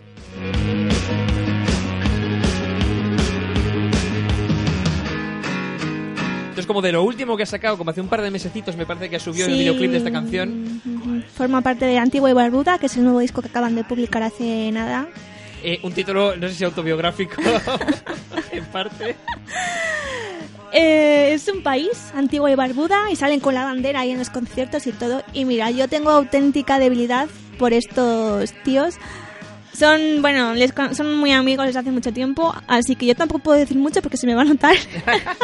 Entonces, como de lo último que ha sacado, como hace un par de mesecitos, me parece que subió el Sí. videoclip de esta canción. Forma parte de Antigua y Barbuda, que es el nuevo disco que acaban de publicar hace nada. Eh, un título, no sé si autobiográfico, en parte. Eh, es un país, Antigua y Barbuda, y salen con la bandera ahí en los conciertos y todo. Y mira, yo tengo auténtica debilidad por estos tíos. Son, bueno, les son muy amigos desde hace mucho tiempo, así que yo tampoco puedo decir mucho porque se me va a notar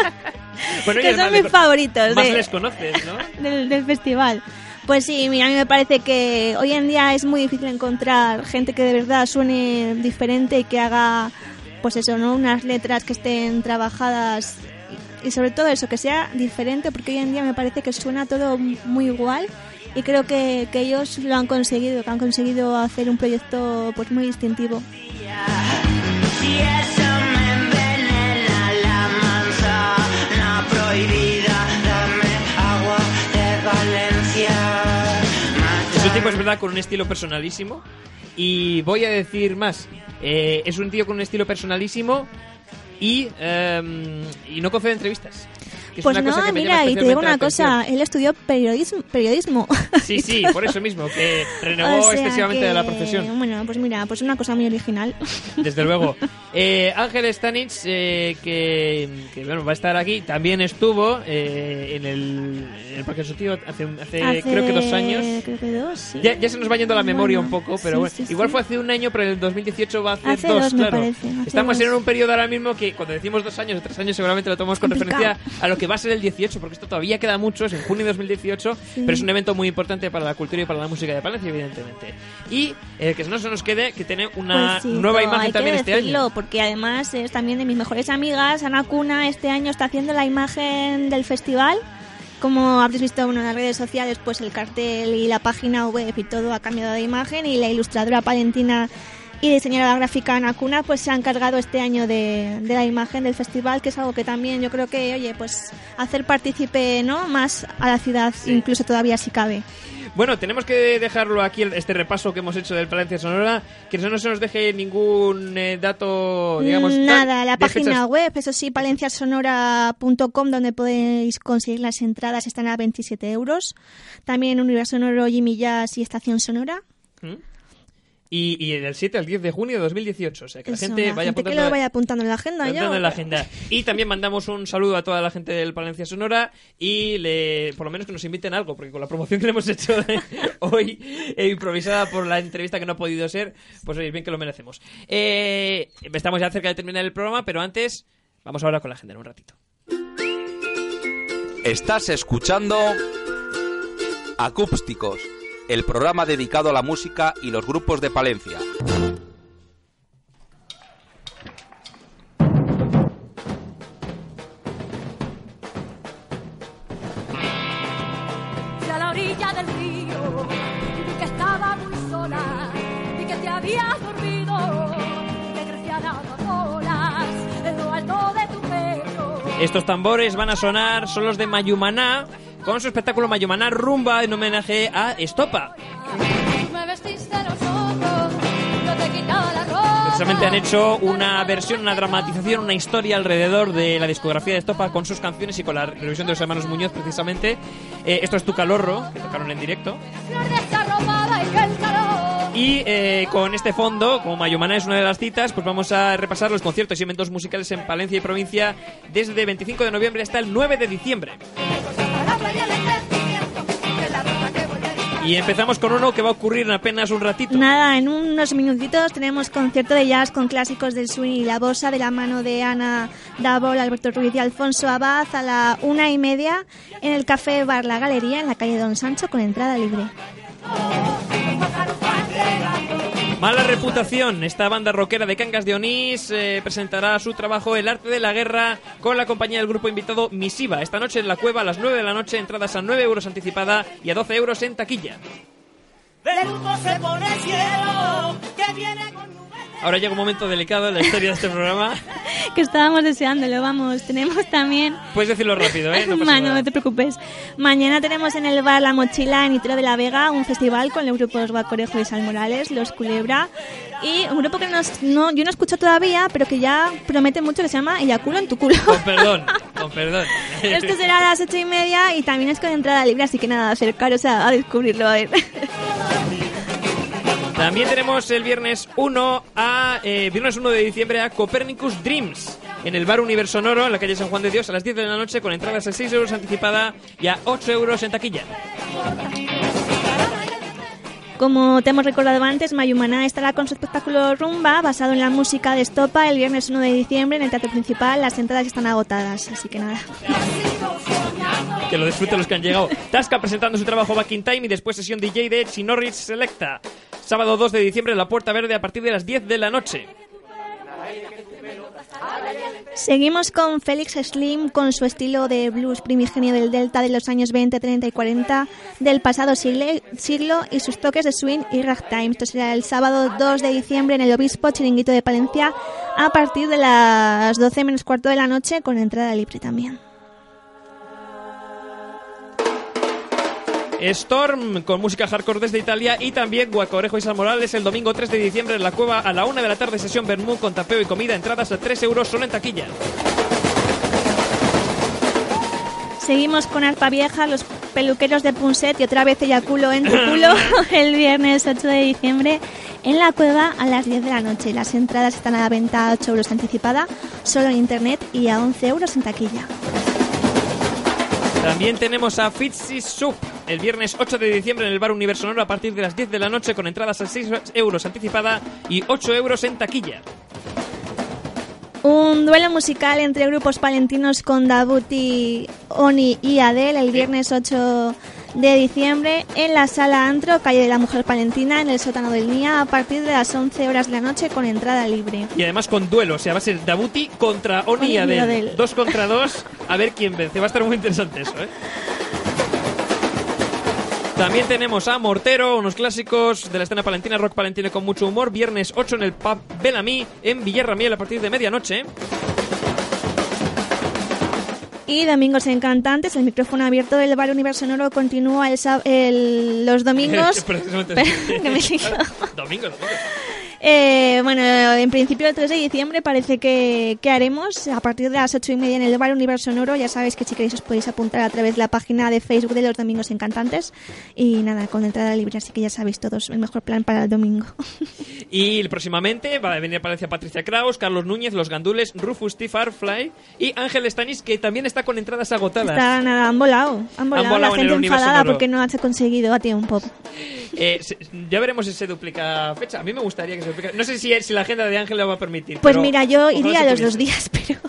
Bueno, que son mis favoritos Más de- les conoces, ¿no? del, del festival. Pues sí, mira, a mí me parece que hoy en día es muy difícil encontrar gente que de verdad suene diferente y que haga, pues eso, ¿no? Unas letras que estén trabajadas y sobre todo eso, que sea diferente, porque hoy en día me parece que suena todo muy igual y creo que, que ellos lo han conseguido, que han conseguido hacer un proyecto pues muy distintivo. Es un tipo, es verdad, con un estilo personalísimo. Y voy a decir más. Eh, es un tío con un estilo personalísimo y, em, y no concede entrevistas. que es Pues no, cosa que mira, y te digo una cosa, él estudió periodismo. periodismo. Sí, sí, por eso mismo, que renegó O sea excesivamente de la que, profesión. Bueno, pues mira, pues una cosa muy original. Desde luego. Eh, Ángel Stanich, eh, que, que, bueno, va a estar aquí, también estuvo eh, en, el, en el Parque tío hace, hace, Hace- creo que dos años. Creo que dos, sí. Ya, ya se nos va yendo la memoria Bueno, un poco, pero sí, bueno, sí, igual fue hace un año, pero en el 2018 va a hacer Hace dos, dos, claro. parece, Estamos dos. en un periodo ahora mismo que cuando decimos dos años o tres años seguramente lo tomamos con referencia a lo que va a ser el 18, porque esto todavía queda mucho, es en junio de 2018, Sí. pero es un evento muy importante para la cultura y para la música de Palencia, evidentemente. Y eh, que no se nos quede que tiene una Pues sí, nueva imagen hay también que este decirlo, año. porque además es también de mis mejores amigas. Ana Cuna este año está haciendo la imagen del festival. Como habréis visto bueno, en las redes sociales, pues el cartel y la página web y todo ha cambiado de imagen y la ilustradora palentina y diseñadora gráfica Ana Cuna pues se han encargado este año de, de la imagen del festival, que es algo que también yo creo que, oye, pues hacer partícipe ¿no? más a la ciudad, incluso todavía si cabe. Bueno, tenemos que dejarlo aquí, este repaso que hemos hecho del Palencia Sonora, que no se nos deje ningún eh, dato, digamos... Nada, la página fechas. web, eso sí, palenciasonora.com, donde podéis conseguir las entradas, están a 27 euros. También Universo Sonoro, Jimmy Jazz y Estación Sonora. ¿Mm? Y, y del 7 al 10 de junio de 2018, o sea que la gente la vaya gente que apuntando- lo vaya apuntando en la agenda. Apuntando yo. en la agenda. Y también mandamos un saludo a toda la gente del Palencia Sonora y le, por lo menos que nos inviten a algo, porque con la promoción que le hemos hecho de- hoy, eh, improvisada por la entrevista que no ha podido ser, pues oye, bien que lo merecemos. Eh, estamos ya cerca de terminar el programa, pero antes vamos ahora con la agenda en un ratito. Estás escuchando Acústicos, el programa dedicado a la música y los grupos de Palencia. Fui a la orilla del río y vi que estaba muy sola y que te habías dormido y que crecían amapolas en lo alto de tu pecho. Estos tambores van a sonar, son los de Mayumaná, con su espectáculo Mayumaná Rumba en homenaje a Estopa. Precisamente han hecho una versión, una dramatización, una historia alrededor de la discografía de Estopa con sus canciones y con la revisión de los hermanos Muñoz precisamente. Eh, esto es Tu Calorro, que tocaron en directo. Y eh, con este fondo, como Mayumana es una de las citas, pues vamos a repasar los conciertos y eventos musicales en Palencia y provincia desde 25 de noviembre hasta el 9 de diciembre. Y empezamos con uno que va a ocurrir en apenas un ratito. Nada, en unos minutitos tenemos concierto de jazz con clásicos del swing y la bossa de la mano de Ana Dabol, Alberto Ruiz y Alfonso Abad a la una y media en el Café Bar La Galería en la calle Don Sancho con entrada libre. Mala reputación. Esta banda rockera de Cangas de Onís eh, presentará su trabajo El arte de la guerra con la compañía del grupo invitado Misiva. Esta noche en la cueva a las 9 de la noche, entradas a 9 euros anticipada y a 12 euros en taquilla. Se pone el cielo, que viene Ahora llega un momento delicado en la historia de este programa. Que estábamos deseándolo, vamos. Tenemos también... Puedes decirlo rápido, ¿eh? No pasa Ma, no, nada. no te preocupes. Mañana tenemos en el bar La Mochila en Itro de la Vega un festival con los grupos Guacorejo y Sal Morales, Los Culebra y un grupo que nos- no, yo no escucho todavía, pero que ya promete mucho que se llama Eyaculo en tu culo. Con perdón, con perdón. Esto será a las ocho y media y también es con entrada libre, así que nada, acercaros a, a descubrirlo. A ver. También tenemos el viernes 1 a eh, viernes 1 de diciembre a Copernicus Dreams en el bar Universo Sonoro en la calle San Juan de Dios a las 10 de la noche con entradas a 6 euros anticipada y a 8 euros en taquilla. Como te hemos recordado antes, Mayumana estará con su espectáculo Rumba, basado en la música de Estopa, el viernes 1 de diciembre en el Teatro Principal. Las entradas están agotadas, así que nada. Que lo disfruten los que han llegado. Tasca presentando su trabajo Back in Time y después sesión DJ de Edge y Norris Selecta. Sábado 2 de diciembre en la Puerta Verde a partir de las 10 de la noche. Seguimos con Félix Slim con su estilo de blues primigenio del Delta de los años 20, 30 y 40 del pasado siglo, y sus toques de swing y ragtime. Esto será el sábado 2 de diciembre en el Obispo Chiringuito de Palencia a partir de las 12 menos cuarto de la noche con entrada libre también. Storm con música hardcore desde Italia y también Guacorejo y San Morales el domingo 3 de diciembre en la cueva a la 1 de la tarde sesión Bermú con tapeo y comida entradas a 3 euros solo en taquilla. Seguimos con Arpa Vieja, los peluqueros de Punset y otra vez Eyaculo en tu culo el viernes 8 de diciembre en la cueva a las 10 de la noche. Las entradas están a la venta a 8 euros anticipada, solo en internet y a 11 euros en taquilla. También tenemos a Fitzy Soup el viernes 8 de diciembre en el bar Universo Sonoro a partir de las 10 de la noche con entradas a 6 euros anticipada y 8 euros en taquilla. Un duelo musical entre grupos palentinos con Dabuti, Oni y Adele el viernes 8 de diciembre en la sala Antro, calle de la Mujer Palentina, en el sótano del Nia, a partir de las 11 horas de la noche con entrada libre. Y además con duelo, o sea, va a ser Dabuti contra Oni. Dos contra dos, a ver quién vence. Va a estar muy interesante eso, ¿eh? También tenemos a Mortero, unos clásicos de la escena palentina, rock palentino con mucho humor. Viernes 8 en el pub Bellamy en Villarramiel a partir de medianoche. Y Domingos Encantantes, el micrófono abierto del Bar Universo Sonoro continúa el, el- los domingos. Que Eh, bueno, en principio el 3 de diciembre parece que, que haremos a partir de las 8 y media en el Bar Universo Sonoro. Ya sabéis que si queréis os podéis apuntar a través de la página de Facebook de los Domingos Encantantes. Y nada, con entrada libre, así que ya sabéis todos el mejor plan para el domingo. Y próximamente va a venir a Palencia Patricia Kraus, Carlos Núñez, Los Gandules, Rufus T. Farfly y Ángel Stanis, que también está con entradas agotadas. Está, nada, han volado. Han volado, volado la gente enfadada sonoro. porque no ha conseguido a tiempo. Eh, ya veremos si se duplica fecha. A mí me gustaría que se. No sé si, si la agenda de Ángel lo va a permitir. Pues mira, yo iría los dos días, pero,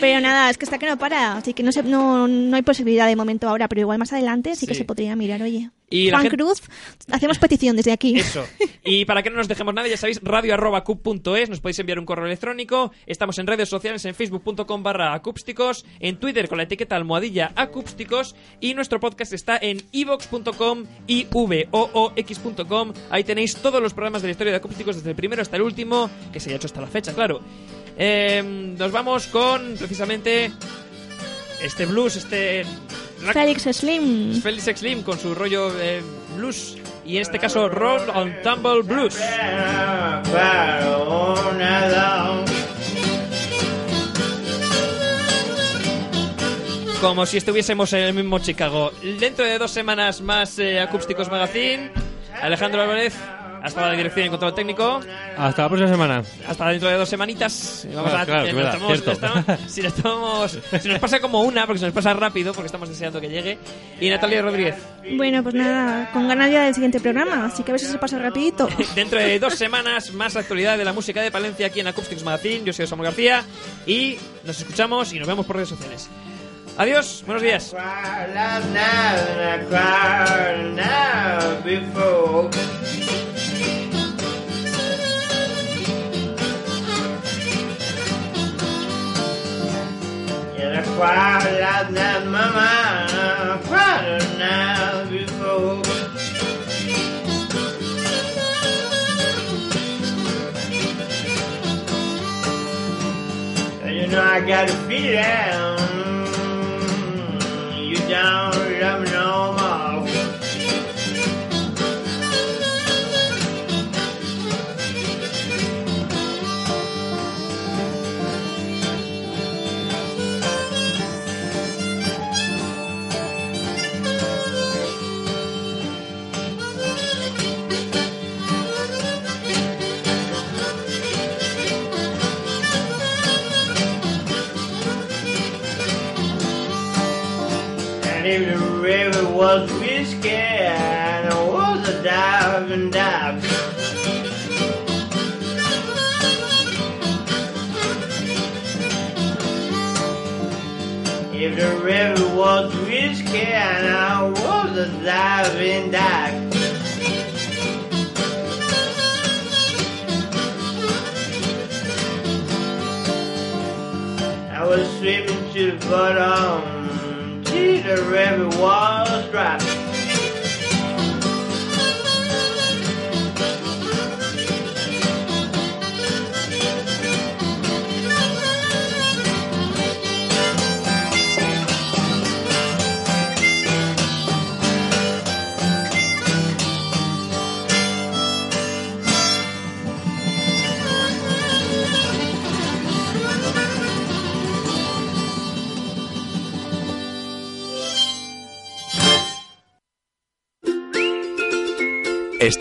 pero nada, es que está que no para, así que no, se, no, no hay posibilidad de momento ahora, pero igual más adelante sí, que se podría mirar, oye. Y Juan gente- Cruz, hacemos petición desde aquí. Eso. Y para que no nos dejemos nada, ya sabéis, radio.cup.es, nos podéis enviar un correo electrónico. Estamos en redes sociales, en facebook.com barra acústicos, en Twitter con la etiqueta almohadilla acústicos y nuestro podcast está en ivox.com y. Ahí tenéis todos los programas de la historia de acústicos, desde el primero hasta el último, que se haya hecho hasta la fecha, claro. Eh, nos vamos con, precisamente, este blues, este... Félix Slim. Félix Slim con su rollo eh, blues y en este caso Roll on Tumble Blues. Como si estuviésemos en el mismo Chicago. Dentro de dos semanas más eh, Acústicos Magazine. Alejandro Álvarez, hasta la dirección y control técnico. Hasta la próxima semana. Hasta dentro de dos semanitas. Vamos Ah, a, claro, eh, que nos verdad, tomamos- cierto. estamos- si, nos tomamos- si nos pasa como una, porque se nos pasa rápido, porque estamos deseando que llegue. Y Natalia Rodríguez, Bueno, pues nada, con ganas ya del siguiente programa, así que a ver si se pasa rapidito. dentro de dos semanas, más actualidad de la música de Palencia aquí en Acoustics Magazine. Yo soy Samuel García y nos escuchamos y nos vemos por redes sociales. Adiós, buenos días. In a crowd like that, my mind, I cried crowded now before. And you know I gotta beat it out. Diving dive. I was swimming to the bottom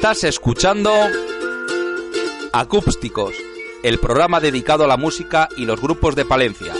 Estás escuchando Acústicos, el programa dedicado a la música y los grupos de Palencia.